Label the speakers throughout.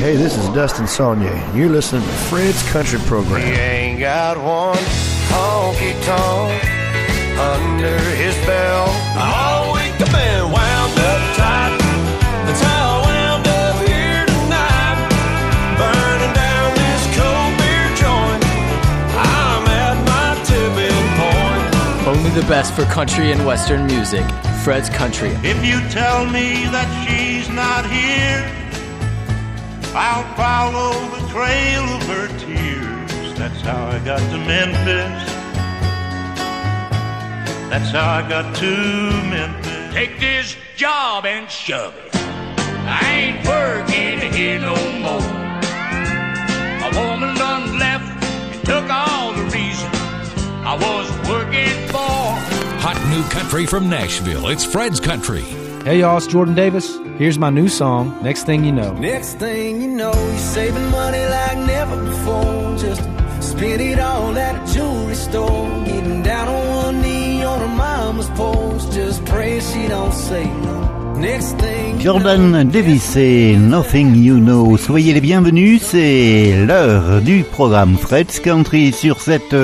Speaker 1: Hey, this is Dustin Saunier, you're listening to Fred's Country Program.
Speaker 2: He ain't got one honky tonk under his belt.
Speaker 3: All week I've been wound up tight. That's how I wound up here tonight. Burning down this cold beer joint. I'm at my tipping point.
Speaker 4: Only the best for country and western music. Fred's Country.
Speaker 5: If you tell me that she's not here, I'll follow the trail of her tears. That's how I got to Memphis. That's how I got to Memphis.
Speaker 6: Take this job and shove it. I ain't working here no more. A woman done left and took all the reason I was working for.
Speaker 7: Hot new country from Nashville. It's Fred's Country.
Speaker 8: Hey y'all, it's Jordan Davis. Here's my new song, Next Thing You Know.
Speaker 3: Next thing you know, you're saving money like never before. Just spend it all at a jewelry store. Getting down on one knee on her mama's porch. Just pray she don't say no. Next thing you
Speaker 9: Jordan Davis et Nothing You Know. Soyez les bienvenus, c'est l'heure du programme Fred's Country sur cette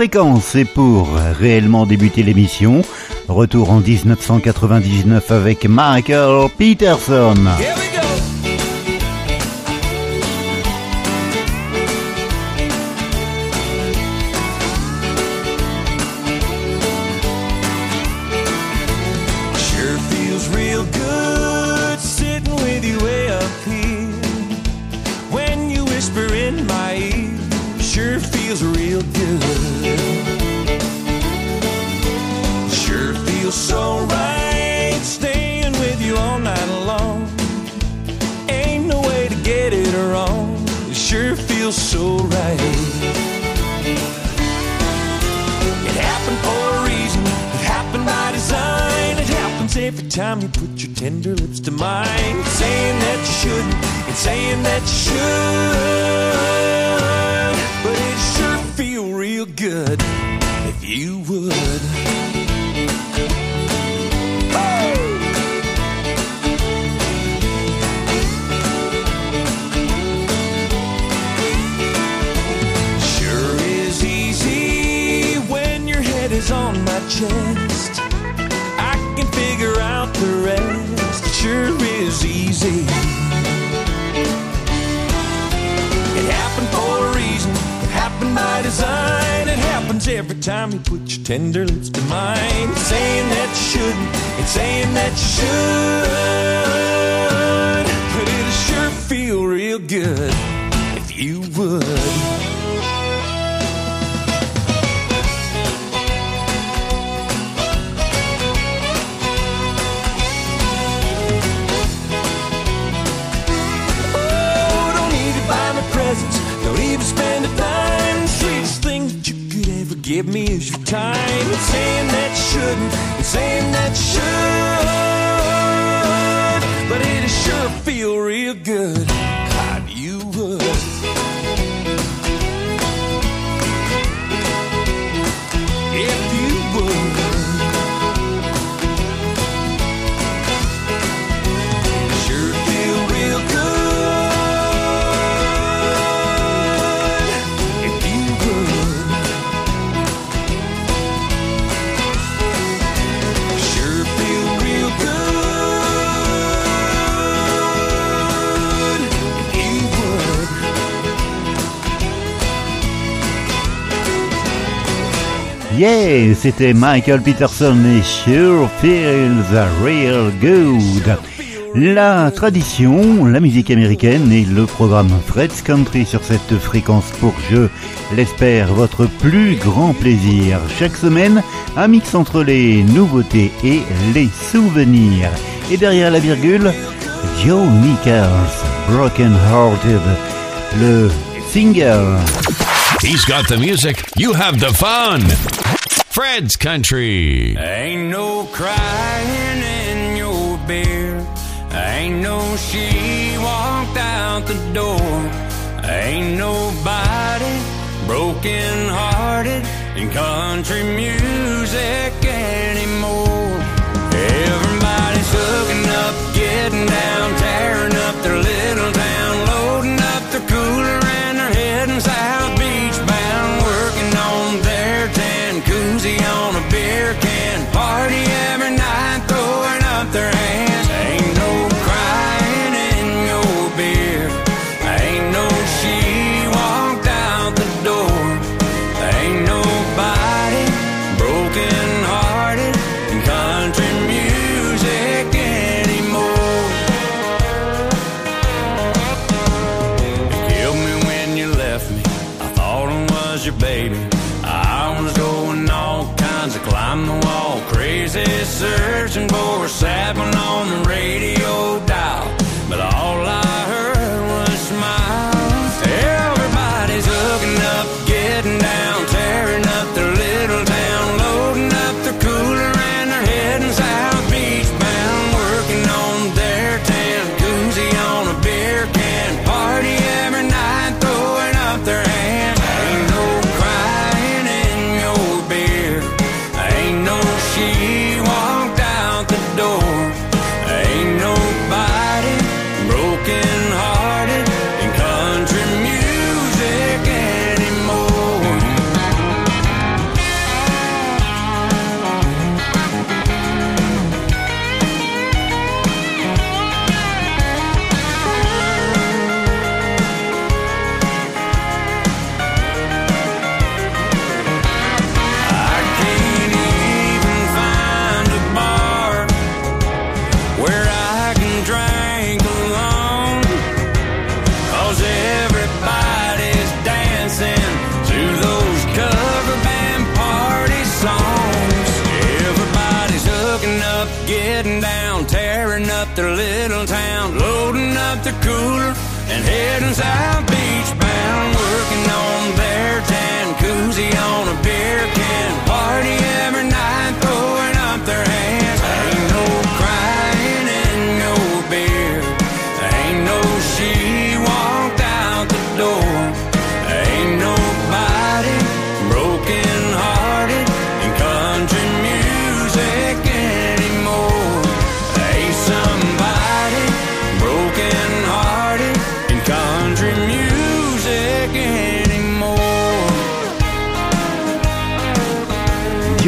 Speaker 9: fréquence. Et pour réellement débuter l'émission, retour en 1999 avec Michael Peterson.
Speaker 3: Feels so right. It happened for a reason. It happened by design. It happens every time you put your tender lips to mine. It's saying that you shouldn't. It's saying that you should. But it sure feel real good if you would. Chest. I can figure out the rest. It sure is easy. It happened for a reason. It happened by design. It happens every time you put your tender lips to mine. It's saying that you shouldn't. It's saying that you should. But it'll sure feel real good if you would. Give me is your time. It's saying that you shouldn't. It's saying that you should. But it'll sure feel real good. God, you would. If you would.
Speaker 9: Yeah, c'était Michael Peterson et Sure Feels Real Good. La tradition, la musique américaine et le programme Fred's Country sur cette fréquence pour je l'espère votre plus grand plaisir. Chaque semaine, un mix entre les nouveautés et les souvenirs. Et derrière la virgule, Joe Nichols, Broken Hearted, le single.
Speaker 7: He's got the music. You have the fun. Fred's Country.
Speaker 6: Ain't no crying in your beer. Ain't no she walked out the door. Ain't nobody broken hearted in country music anymore. Everybody's hooking up, getting down, tearing up their little town
Speaker 3: was your baby. I was going all kinds of climb the wall, crazy, searching for a sapling on the radio dial.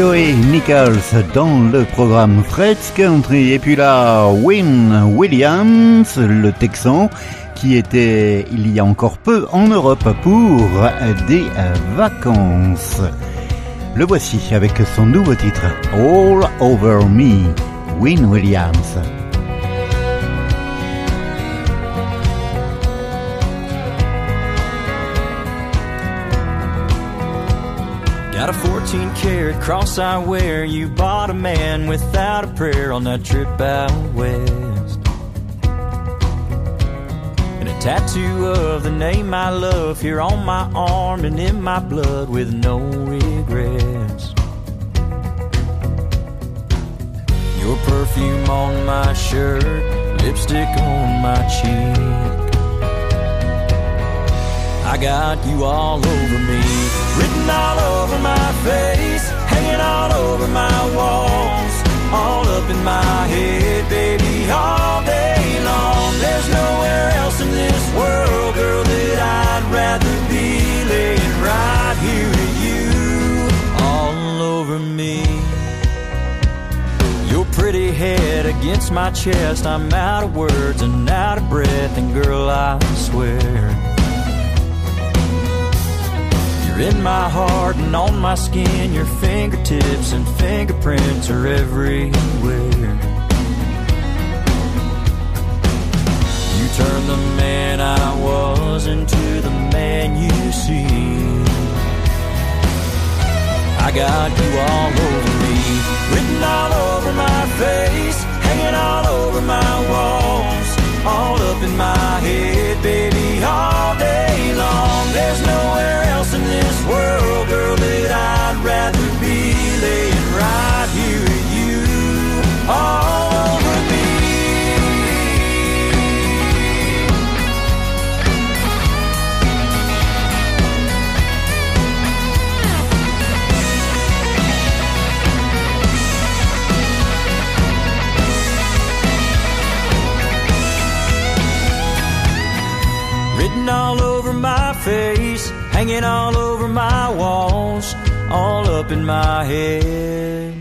Speaker 9: Joey Nichols dans le programme Fred's Country. Et puis là, Win Williams, le Texan, qui était il y a encore peu en Europe pour des vacances. Le voici avec son nouveau titre, All Over Me, Win Williams.
Speaker 10: Got a 14 karat cross I wear. You bought a man without a prayer on that trip out west. And a tattoo of the name I love here on my arm and in my blood with no regrets. Your perfume on my shirt, lipstick on my cheek. I got you all over me, written all over my face, hanging all over my walls, all up in my head, baby, all day long. There's nowhere else in this world, girl, that I'd rather be laying right here with you, all over me. Your pretty head against my chest, I'm out of words and out of breath, and girl, I swear. You're in my heart and on my skin. Your fingertips and fingerprints are everywhere. You turned the man I was into the man you see. I got you all over me, written all over my face, hanging all over my walls, all up in my head, baby, all hanging all over my walls, all up in my head.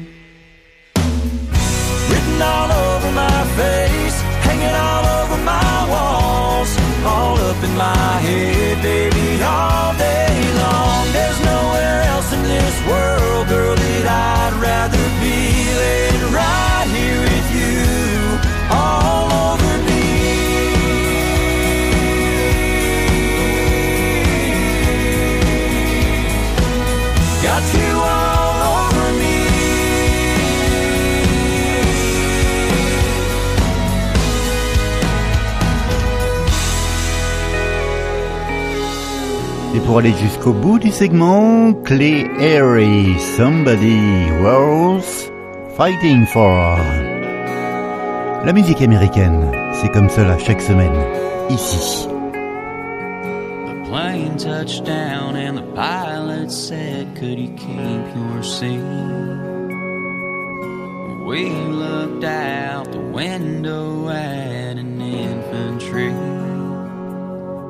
Speaker 10: Written all over my face, hanging all over my walls, all up in my head, baby, all day long. There's nowhere else in this world, girl, that I'd rather
Speaker 9: Et pour aller jusqu'au bout du segment, Clay Harry, Somebody Worth Fighting for. La musique américaine, c'est comme cela chaque semaine, ici.
Speaker 3: The plane touched down and the pilot said, Could you keep your seat? We looked out the window at an infantry.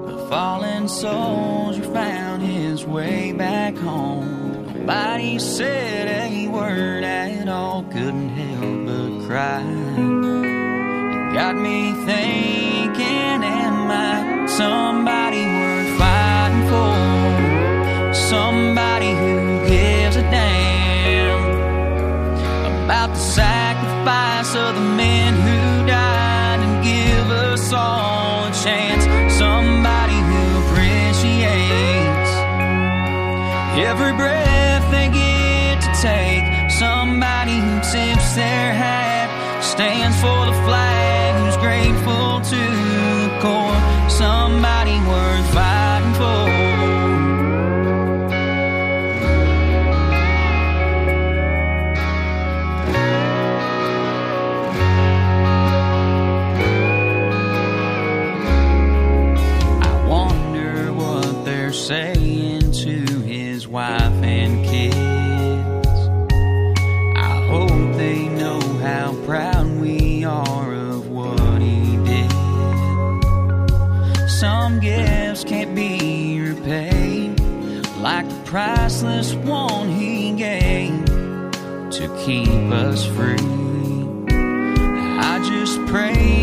Speaker 3: A fallen soldier found his way back home. Nobody said a word at all, couldn't help but cry. It got me thinking, am I somebody worth fighting for? Somebody who gives a damn about the sacrifice of the men who died and give us all a chance. Every breath they get to take. Somebody who tips their hat, stands for the flag, priceless one he gave to keep us free. I just pray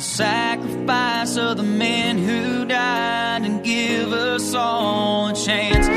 Speaker 3: the sacrifice of the men who died and give us all a chance.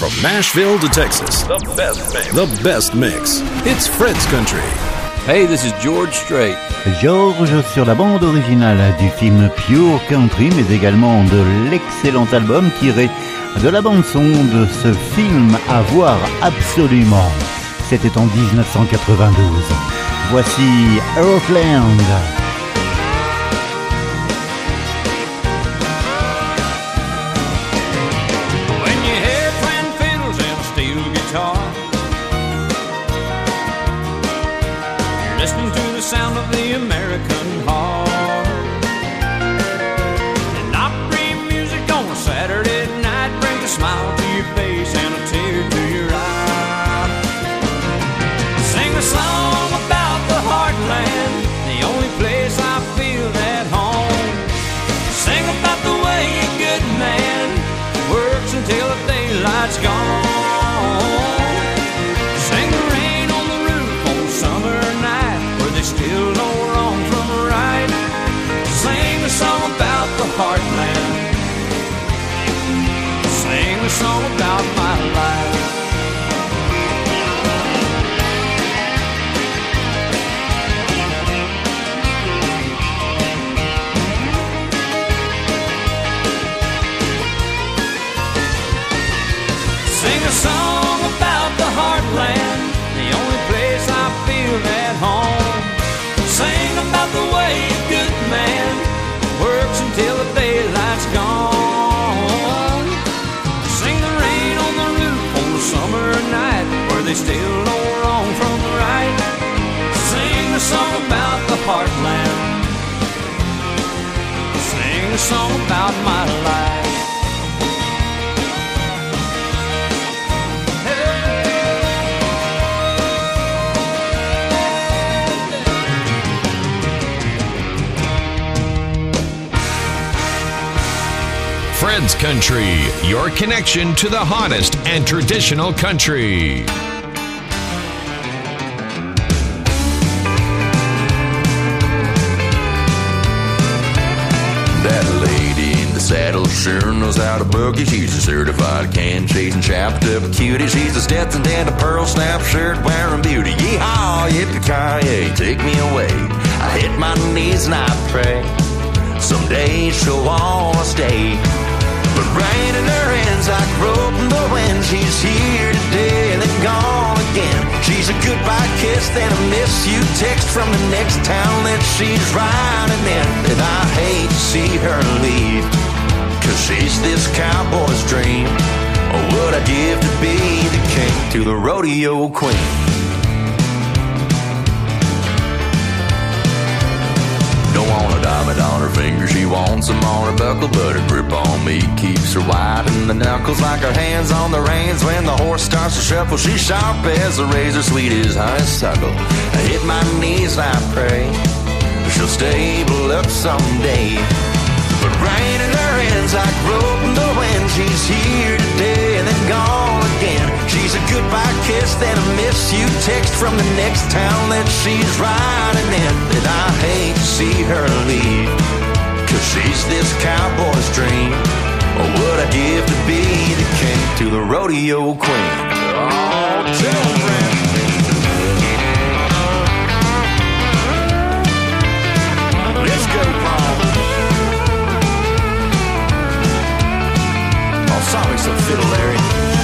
Speaker 11: From Nashville to Texas, the best mix. The best mix. It's Fred's Country.
Speaker 4: Hey, this is George Strait.
Speaker 9: George sur la bande originale du film Pure Country, mais également de l'excellent album tiré de la bande son de ce film à voir absolument. C'était en 1992. Voici Earthland.
Speaker 11: Fred's Country, your connection to the hottest and traditional country.
Speaker 10: That lady in the saddle sure knows how to boogie. She's a certified can chasing chopped up cutie. She's a Stetson and a pearl snap shirt wearing beauty. Yeehaw, yippee ki take me away. I hit my knees and I pray. Someday she'll wanna stay. But rain in her hands like rope in the wind. She's here today and then gone again. She's a goodbye kiss, then a miss you text from the next town that she's riding in. And I hate to see her leave, cause she's this cowboy's dream. Or would I give to be the king to the rodeo queen? Don't a diamond on her finger, she wants them on her buckle, but her grip on me keeps her wide in the knuckles like her hands on the reins. When the horse starts to shuffle, she's sharp as a razor, sweet as honeysuckle. I hit my knees I pray she'll stable up someday. But rain in her hands like rope in the wind. She's here today and then gone goodbye kiss, then a miss you text from the next town that she's riding in. And I hate to see her leave, cause she's this cowboy's dream. Or would I give to be the king to the rodeo queen? Oh. Let's go. Oh, sorry, some fiddle, Larry.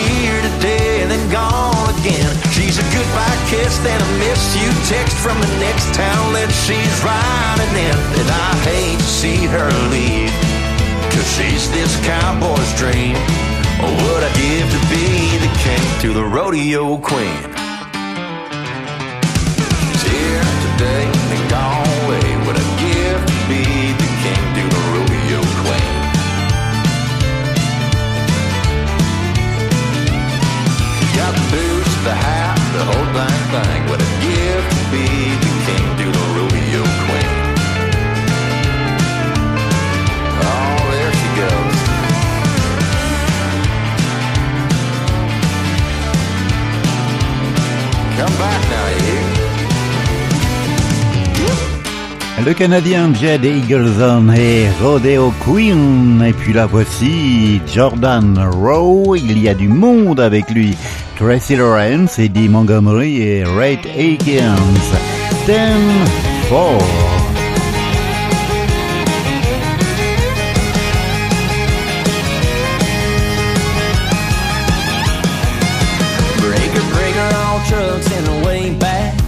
Speaker 10: Here today and then gone again. She's a goodbye kiss, then a miss you text from the next town that she's riding in. And I hate to see her leave, cause she's this cowboy's dream. Or would I give to be the king to the rodeo queen?
Speaker 9: Le Canadien Jed Eagleson et Rodeo Queen. Et puis la voici Jordan Rowe. Il y a du monde avec lui. Tracy Lawrence, Eddie Montgomery et Rhett Akins. 10 4.
Speaker 6: Breaker, breaker, all trucks in the way back.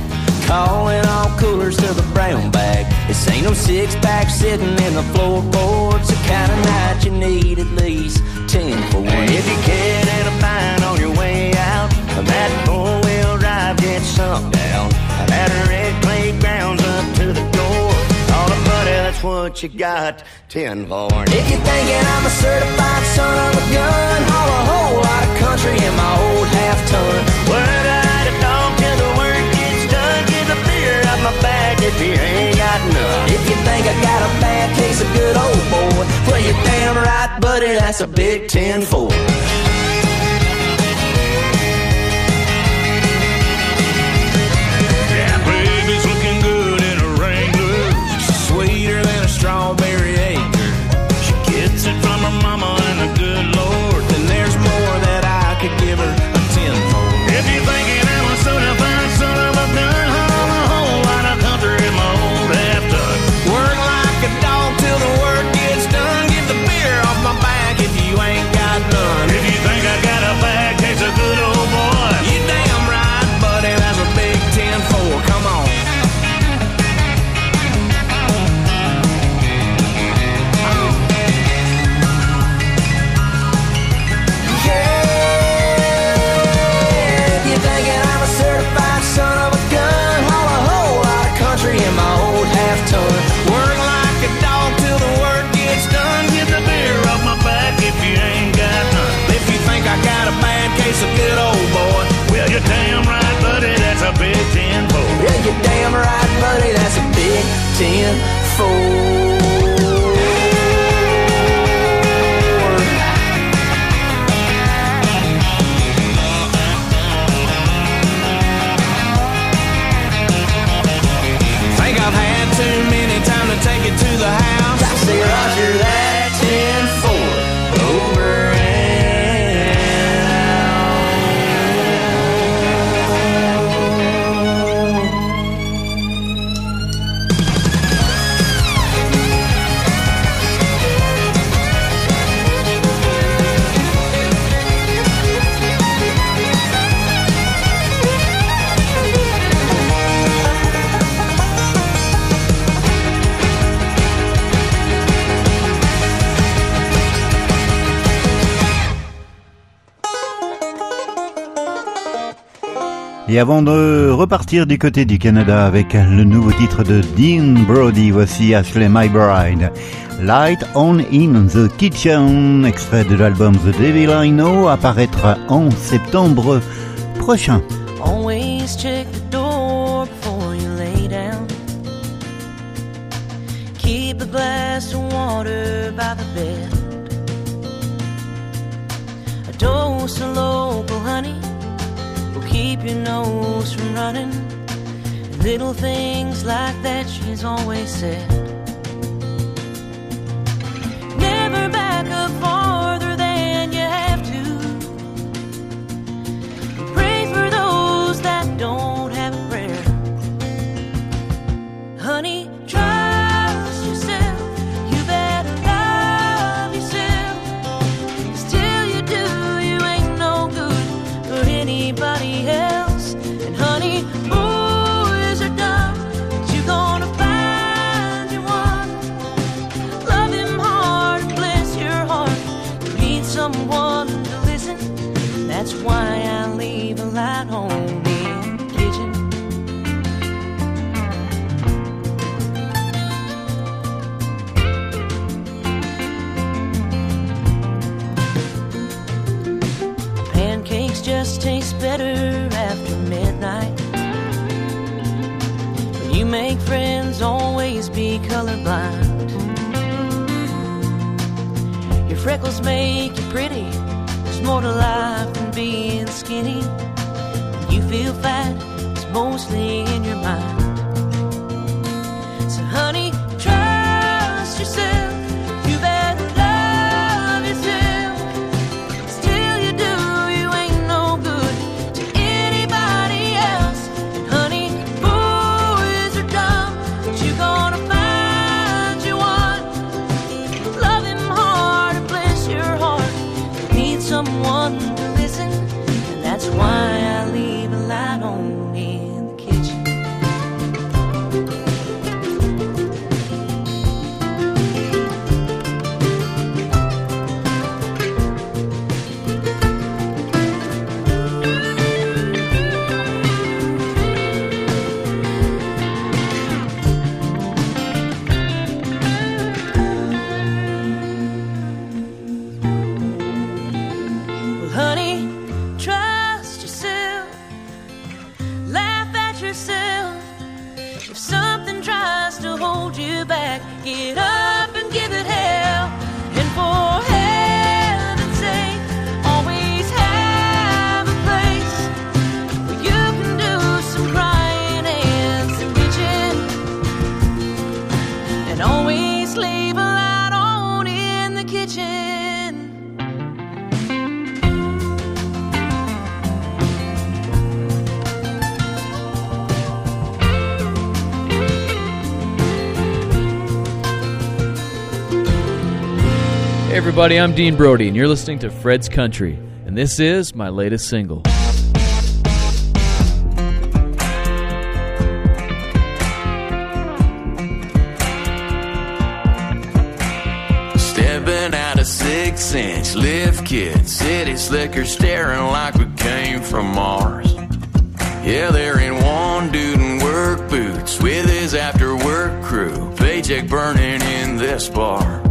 Speaker 6: Calling all coolers to the brown bag. This ain't no six pack sitting in the floorboards. The kind of night you need at least 10 for one. If you get sunk down. That red clay grounds up to the door. All the buddy, that's what you got 10 for. And if you're thinking I'm a certified son of a gun, haul a whole lot of country in my old half ton. Word out a dog till the work gets done. Get the beer out my bag if you ain't got none. If you think I got a bad case of good old boy, well, you're damn right, buddy, that's a big 10 4.
Speaker 9: Et avant de repartir du côté du Canada avec le nouveau titre de Dean Brody, voici Ashley My Bride. Light On in the Kitchen, extrait de l'album The Devil I Know, apparaîtra en septembre prochain.
Speaker 12: Always check the door before you lay down. Keep a glass of water by the bed. A dose of local honey keep your nose from running. Little things like that, she's always said. Never back up farther than you have to. Pray for those that don't Pancakes just taste better after midnight. When you make friends, always be colorblind. Your freckles make you pretty. There's more to life than being skinny. When you feel fat, it's mostly in your mind.
Speaker 4: Everybody, I'm Dean Brody, and you're listening to Fred's Country, and this is my latest single.
Speaker 10: Stepping out a six inch lift kit, city slicker staring like we came from Mars. Yeah, they're in one dude in work boots with his after work crew, paycheck burning in this bar.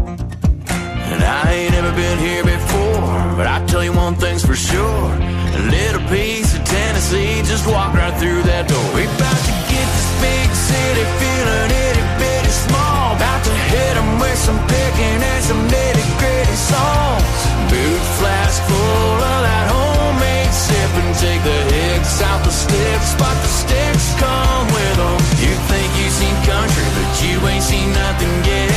Speaker 10: And I ain't ever been here before, but I tell you one thing's for sure A little piece of Tennessee just walk right through that door. We about to get this big city feeling itty bitty small. About to hit 'em with some picking and some nitty gritty songs. Boot flask full of that homemade sip and take the hicks out the sticks, but the sticks come with 'em. You think you seen country, but you ain't seen nothing yet.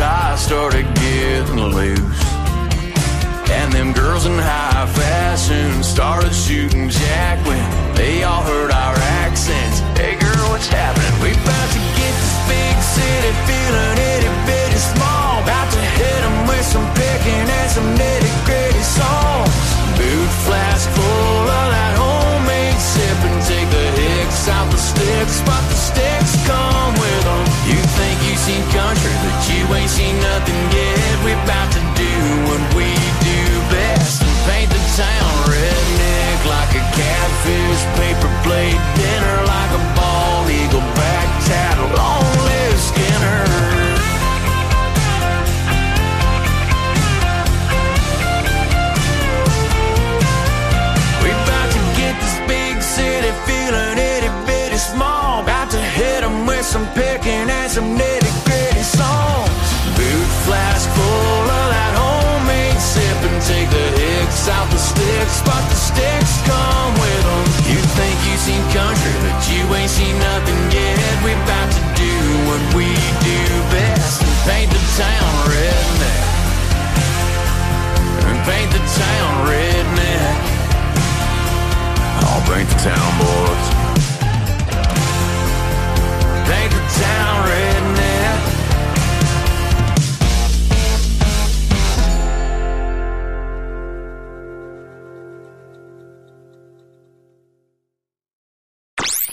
Speaker 10: Ties started getting loose. And them girls in high fashion started shooting Jack when they all heard our accents. Hey girl, what's happening? We about to get this big city feeling itty bitty small. About to hit hit 'em with some picking and some nitty gritty songs. Boot flask out the sticks, but the sticks come with 'em. You think you seen country, but you ain't seen nothing yet. We about to do what we do best and paint the town redneck. And paint the town redneck. I'll paint the town, boys. Paint the town redneck.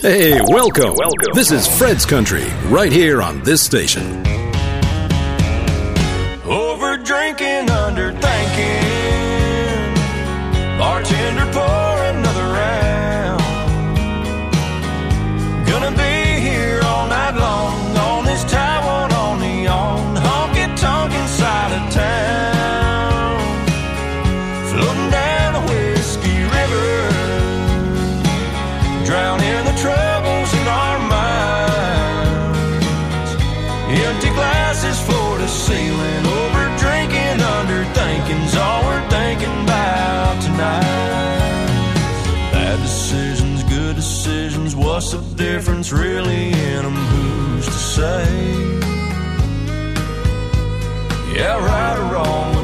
Speaker 11: Hey, welcome. Welcome. This is Fred's Country, right here on this station.
Speaker 10: Empty glasses floor to ceiling, over drinking, under thinking's all we're thinking about tonight. Bad decisions, good decisions, what's the difference really in them? Who's to say? Yeah, right or wrong,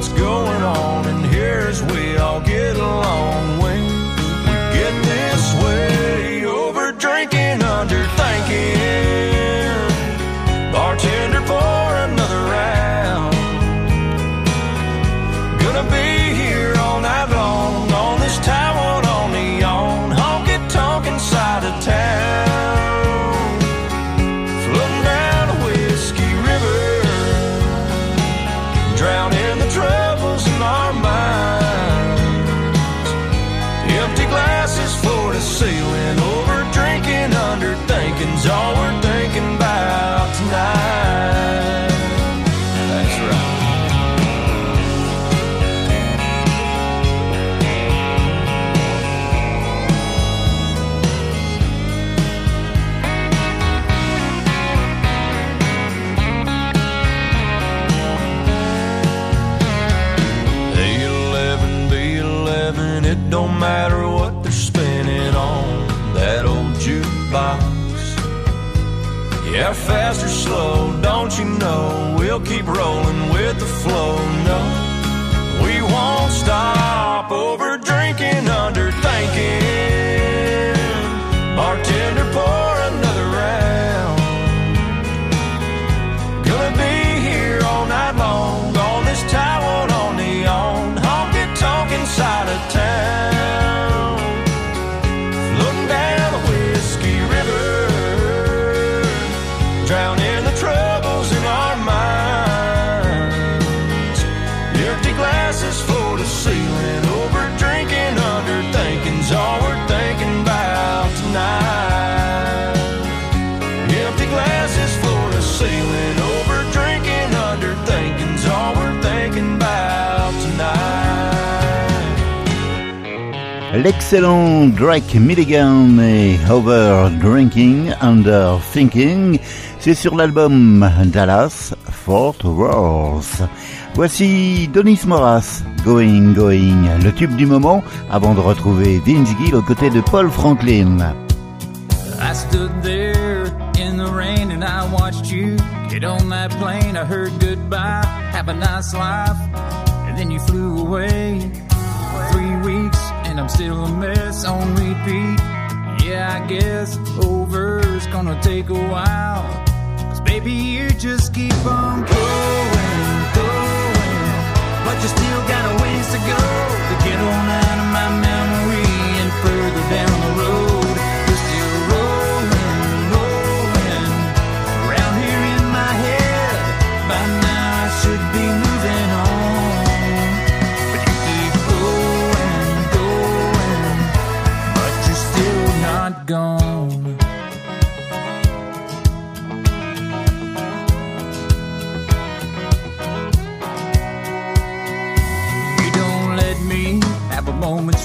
Speaker 10: keep rolling with the flow. No, we won't stop over drinking, under thinking. Bartender, pour another round. Gonna be here all night long on this Taiwan on the on honky tonk inside of town.
Speaker 9: L'excellent Drake Milligan et Over Drinking, Under Thinking, c'est sur l'album Dallas Fort Worth. Voici Donis Moras, Going Going, le tube du moment, avant de retrouver Vince Gill aux côtés de Paul Franklin.
Speaker 3: I stood there in the rain and I watched you get on that plane. I heard goodbye, have a nice life, and then you flew away. And I'm still a mess on repeat. Yeah, I guess over's gonna take a while. Cause baby, you just keep on going, going. But you still got a ways to go to get on out of my memory and further down the road.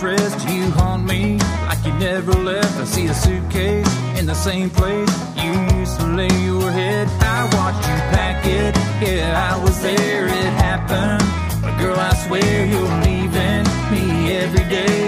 Speaker 3: Moment's. You haunt me like you never left. I see a suitcase in the same place you used to lay your head. I watched you pack it. Yeah, I was there. It happened. But girl, I swear you're leaving me every day.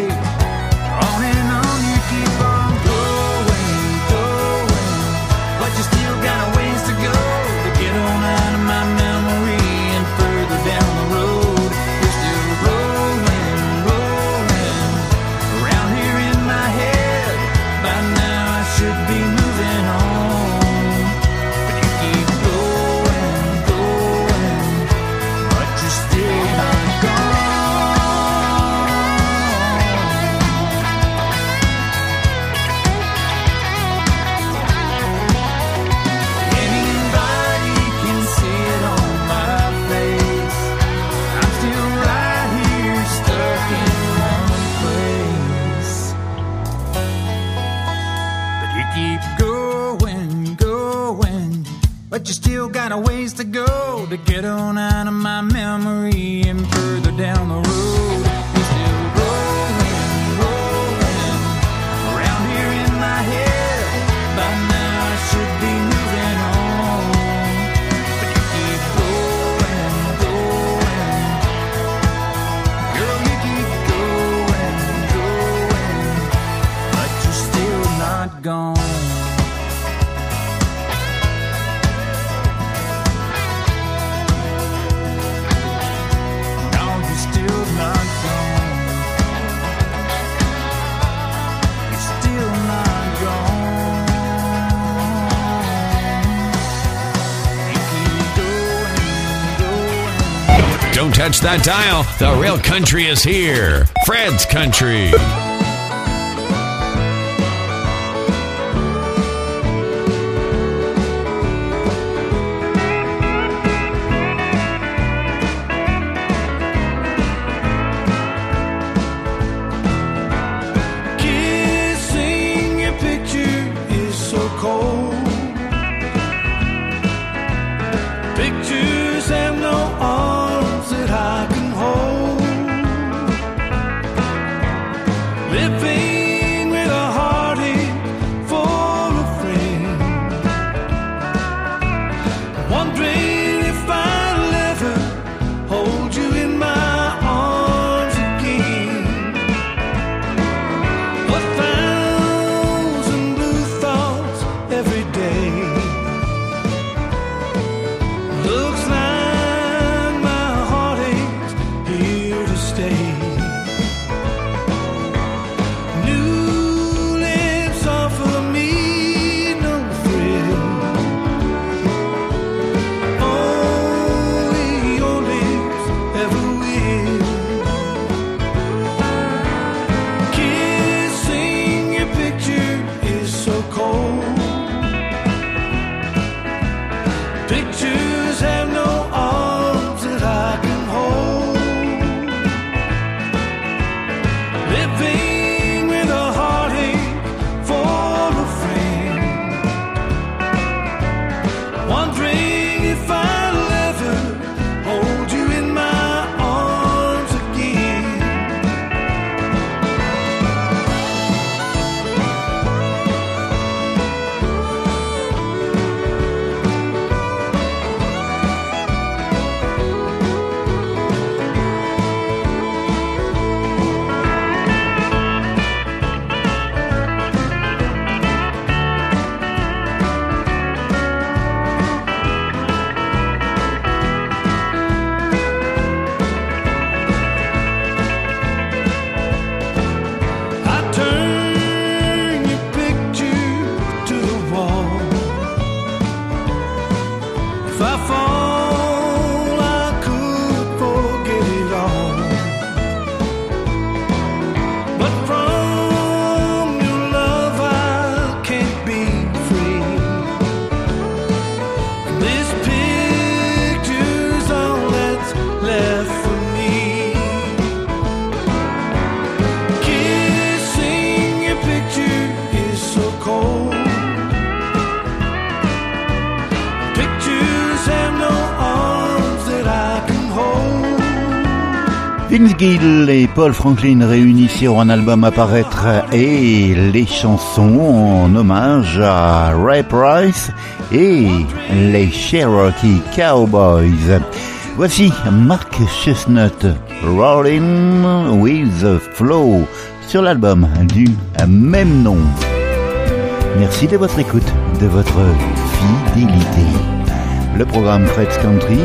Speaker 3: To get on out
Speaker 10: touch that dial. The real country is here. Fred's Country.
Speaker 9: Gill et Paul Franklin réunis un album à paraître et les chansons en hommage à Ray Price et les Cherokee Cowboys. Voici Mark Chestnut, Rolling with the Flow, sur l'album du même nom. Merci de votre écoute, de votre fidélité. Le programme Fred's Country,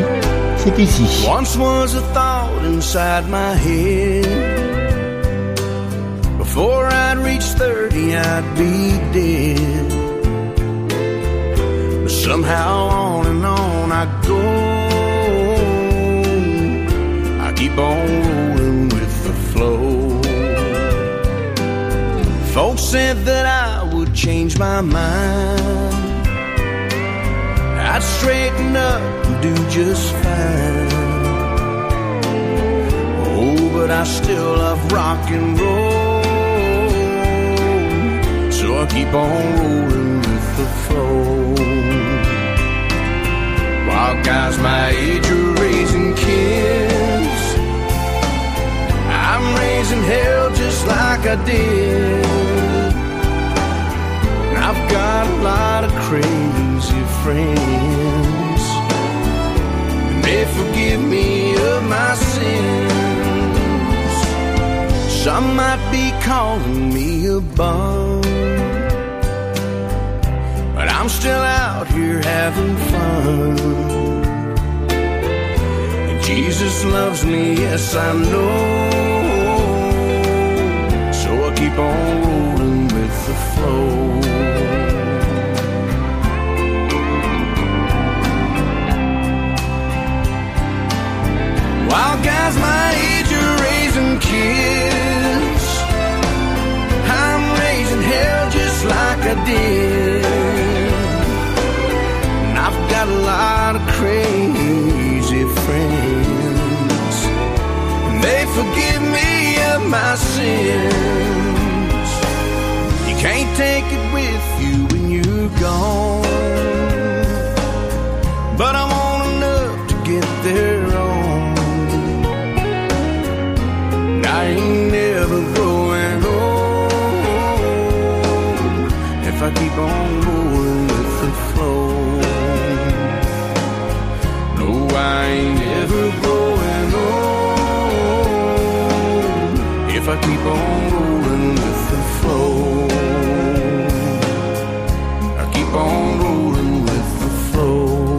Speaker 9: c'est ici.
Speaker 13: Inside my head. Before I'd reach 30, I'd be dead. But somehow on and on I go. I keep on rolling with the flow. Folks said that I would change my mind. I'd straighten up and do just fine. But I still love rock and roll. So I keep on rolling with the flow. While guys my age are raising kids, I'm raising hell just like I did. And I've got a lot of crazy friends. And they forgive me of my sins. Some might be calling me a bum. But I'm still out here having fun. And Jesus loves me, yes, I know. So I keep on rolling with the flow. While guys my did. And I've got a lot of crazy friends, and they forgive me of my sins. You can't take it with you when you're gone, I keep on rolling with the flow. No, I ain't ever growing old if I keep on rolling with the flow. I keep on rolling with the flow.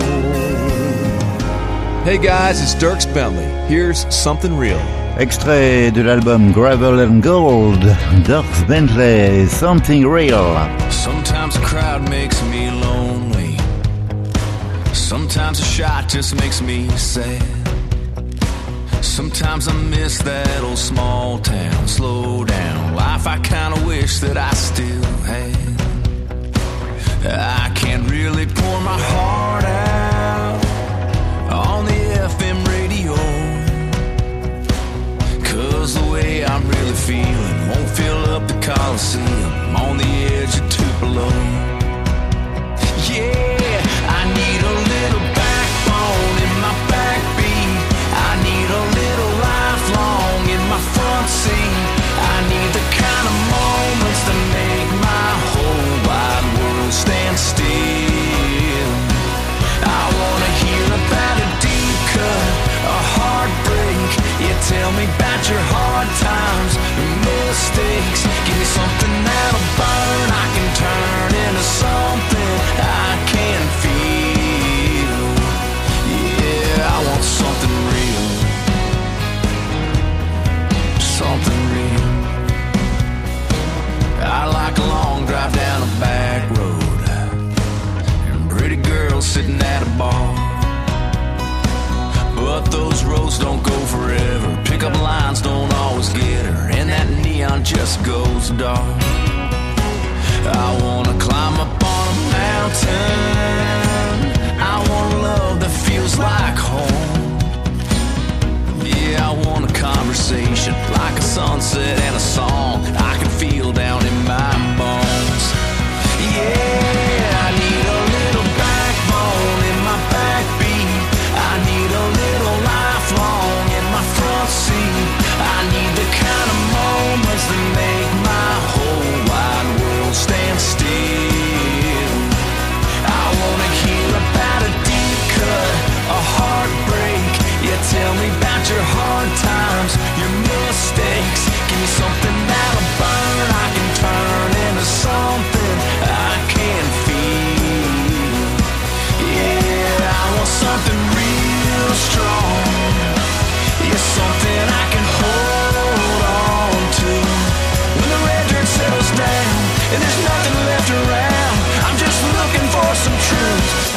Speaker 11: Hey guys, it's Dierks Bentley. Here's something real.
Speaker 9: Extrait de l'album Gravel and Gold, Dierks Bentley, Something Real.
Speaker 10: Crowd makes me lonely. Sometimes a shot just makes me sad. Sometimes I miss that old small town. Slow down. Life I kinda wish that I still had. I can't really pour my heart out on the FM radio. Cause the way I'm really feeling won't fill up the Coliseum. I'm on the edge of Tupelo. Tell me about your hard times, and mistakes. Give me something that'll. Sitting at a bar. But those roads don't go forever. Pickup lines don't always get her, and that neon just goes dark. I wanna climb up on a mountain. I want love that feels like home. Yeah, I want a conversation like a sunset and a song I can feel down in my bones. Yeah,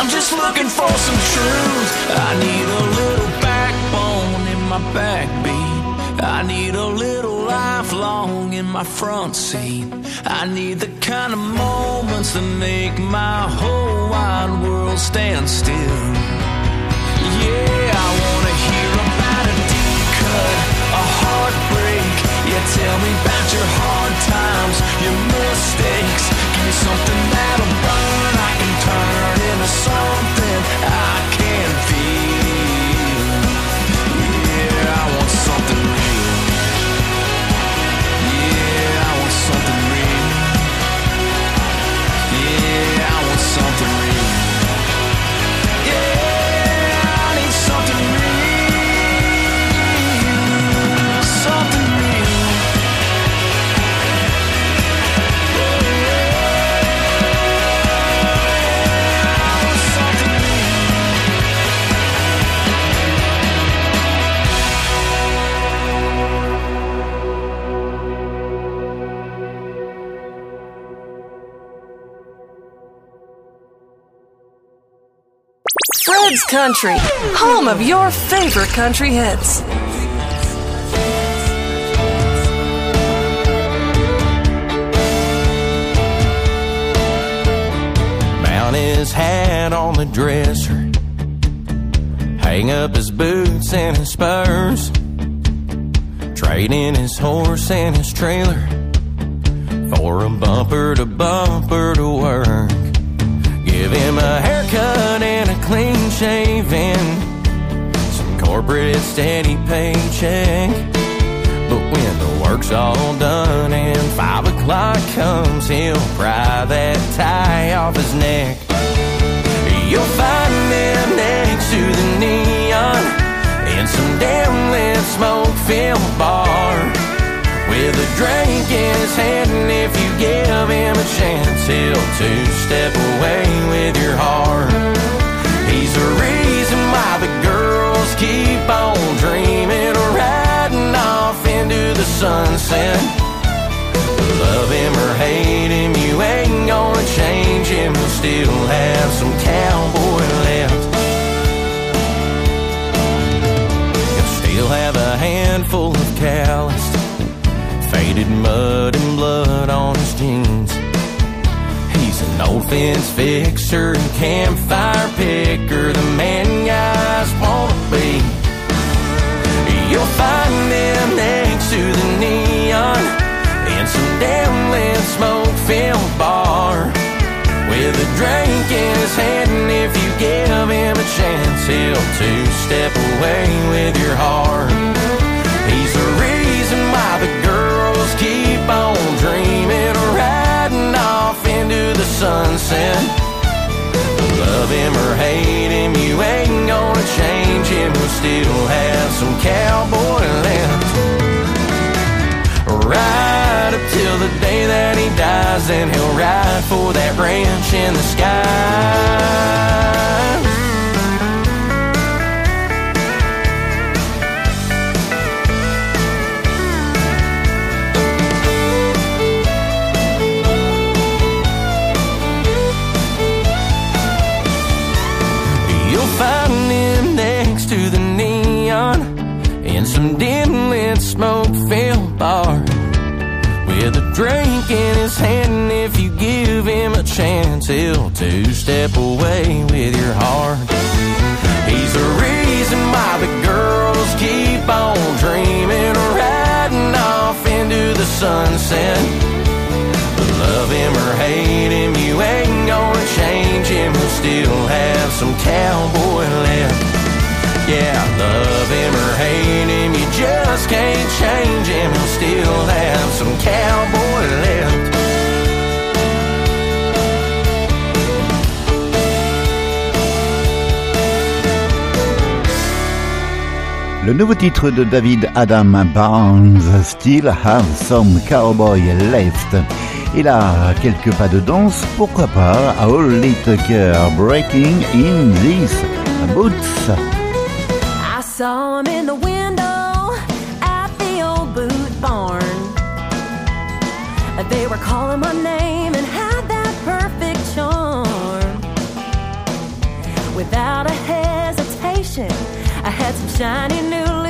Speaker 10: I'm just looking for some truth. I need a little backbone in my backbeat. I need a little lifelong in my front seat. I need the kind of moments that make my whole wide world stand still. Yeah, I wanna hear about a deep cut, a heartbreak. Yeah, tell me about your hard times, your mistakes. Give me something that'll something I
Speaker 14: Country, home of your favorite country hits.
Speaker 10: Mount his hat on the dresser. Hang up his boots and his spurs. Trade in his horse and his trailer for a bumper to bumper to work. Give him a haircut and a clean shaving. Some corporate steady paycheck. But when the work's all done and five o'clock comes, he'll pry that tie off his neck. You'll find him next to the neon in some damn lit smoke filled bar with a drink in his hand. And if you give him a chance, he'll two step away with your heart. He's the reason why the girls keep on dreaming of riding off into the sunset. Love him or hate him, you ain't gonna fixer and campfire picker, the man guys wanna be. You'll find him next to the neon in some damn lit smoke filled bar with a drink in his hand. And if you give him a chance, he'll two step away with your heart. He's the reason why the girls keep on dreaming riding off into the sunset. Him or hate him, you ain't gonna change him. He'll still have some cowboy left. Right up till the day that he dies, and he'll ride for that ranch in the sky. Drink in his hand. And if you give him a chance, he'll two step away with your heart. He's the reason why the girls keep on dreaming riding off into the sunset. But love him or hate him, you ain't gonna change him. He'll still have some cowboy left. Yeah, love him just can't change him. He'll still have some cowboy left.
Speaker 9: Le nouveau titre de David Adam Barnes, Still Have Some Cowboy Left. Et là, quelques pas de danse, pourquoi pas, à All Tucker, Breaking in These Boots.
Speaker 15: I saw him in the window were calling my name and had that perfect charm. Without a hesitation, I had some shiny new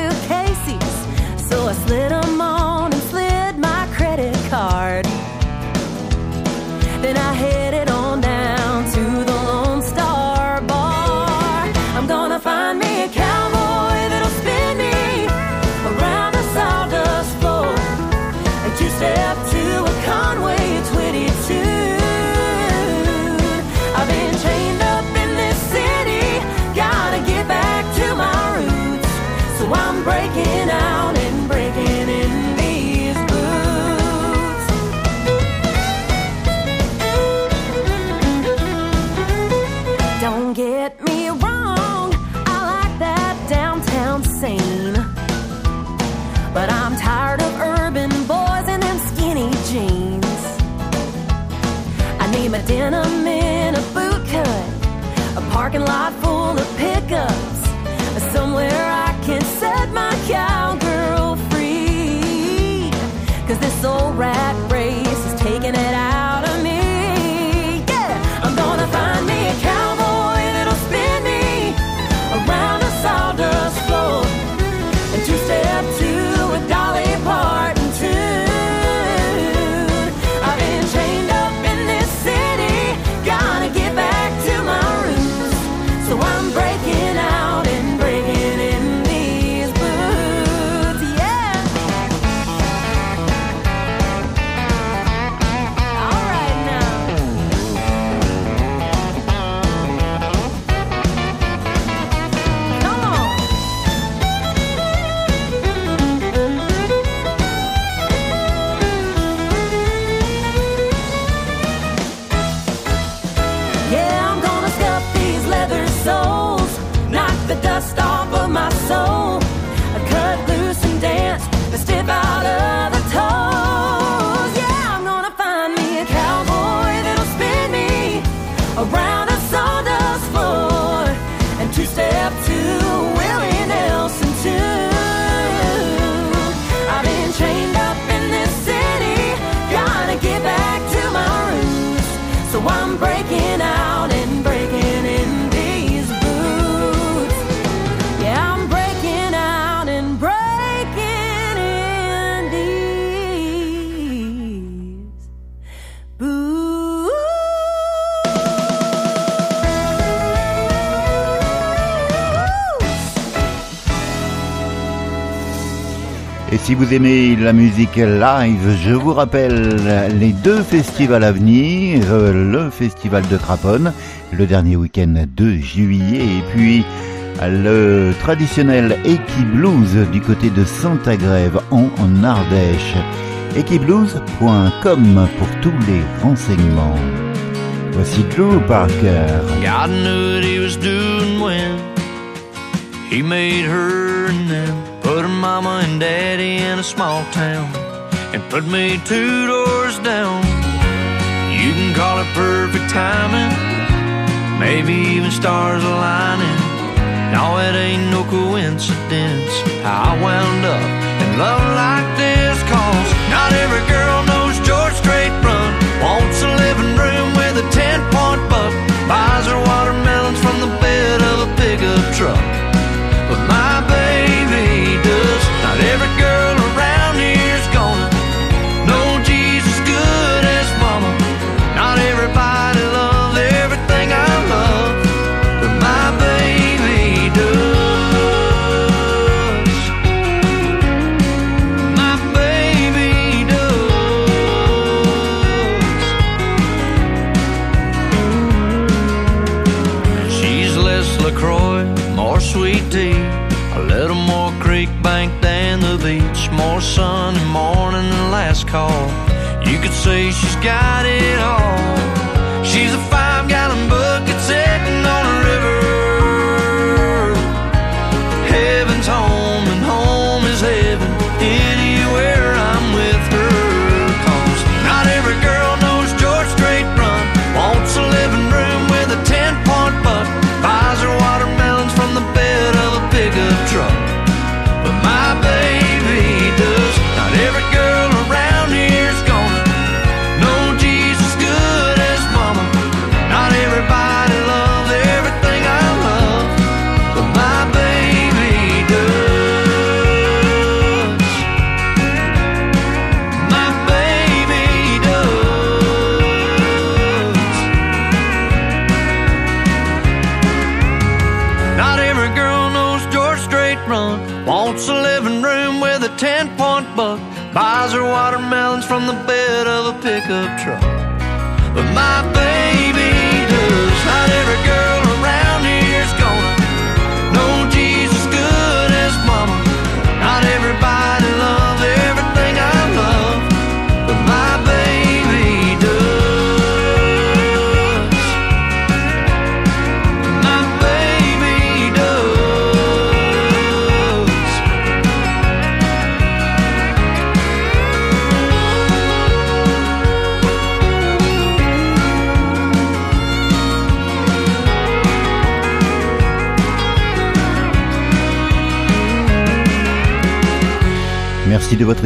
Speaker 9: vous aimez la musique live, je vous rappelle les deux festivals à venir, euh, le festival de Craponne, le dernier week-end de juillet, et puis le traditionnel Eki Blues du côté de Santa-Grève en, en Ardèche. Ekiblues.com pour tous les renseignements. Voici Drew Parker.
Speaker 10: Put her mama and daddy in a small town and put me two doors down. You can call it perfect timing, maybe even stars aligning. No, it ain't no coincidence how I wound up in love like this. Cause not every girl knows George Strait Run. Wants a living room with a 10 point buck. Buys her watermelons from the bed of a pickup truck. last call. You could say she's got it all.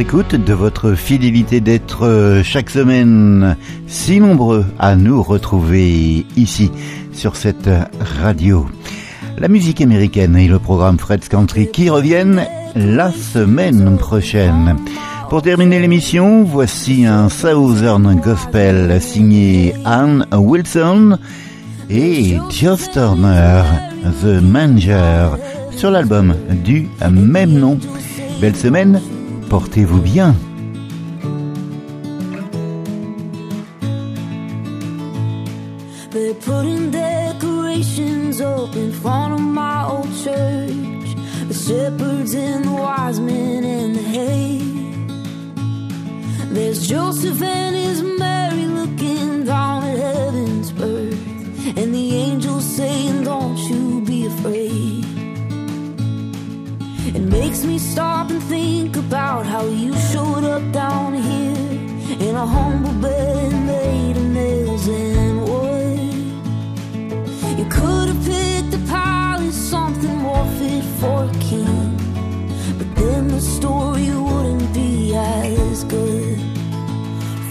Speaker 9: Écoute, de votre fidélité d'être euh, chaque semaine si nombreux à nous retrouver ici sur cette radio. La musique américaine et le programme Fred's Country qui reviennent la semaine prochaine. Pour terminer l'émission, voici un Southern Gospel signé Ann Wilson et Joss Turner, The Manger, sur l'album du même nom. Belle semaine, portez-vous bien.
Speaker 16: They're putting decorations up in front of my old church. The shepherds and the wise men in the hay. There's Joseph and his Mary looking down at heaven's birth. And the angels saying, Don't you makes me stop and think about how you showed up down here in a humble bed made of nails and wood. You could have picked a palace, something more fit for a king, but then the story wouldn't be as good.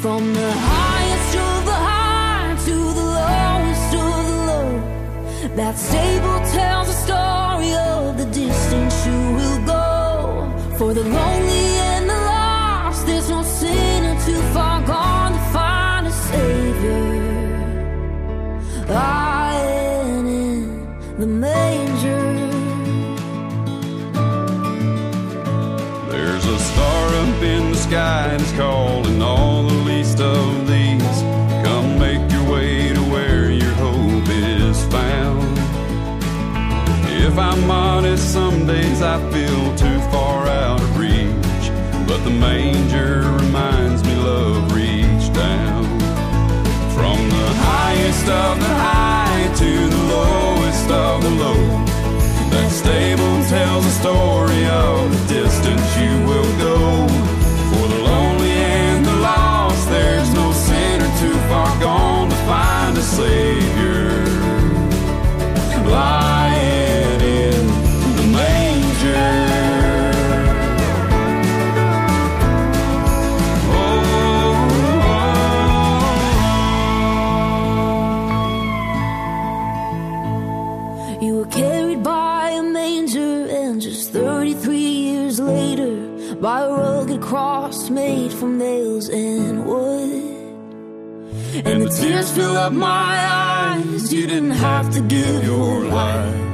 Speaker 16: From the highest of the high to the lowest of the low, that stable tells For the lonely and the lost, there's no sinner too far gone to find a savior. Lying in the manger.
Speaker 3: There's a star up in the sky it's calling all the least of these. Come make your way to where your hope is found. If I'm honest, some days I feel too the manger reminds me love reached down. From the highest of the high to the lowest of the low. That stable tells a story of the distance you will go.
Speaker 16: From nails and wood.
Speaker 3: And the tears fill up my eyes. You didn't have to give your life.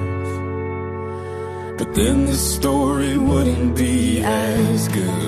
Speaker 3: But then the story wouldn't be as good.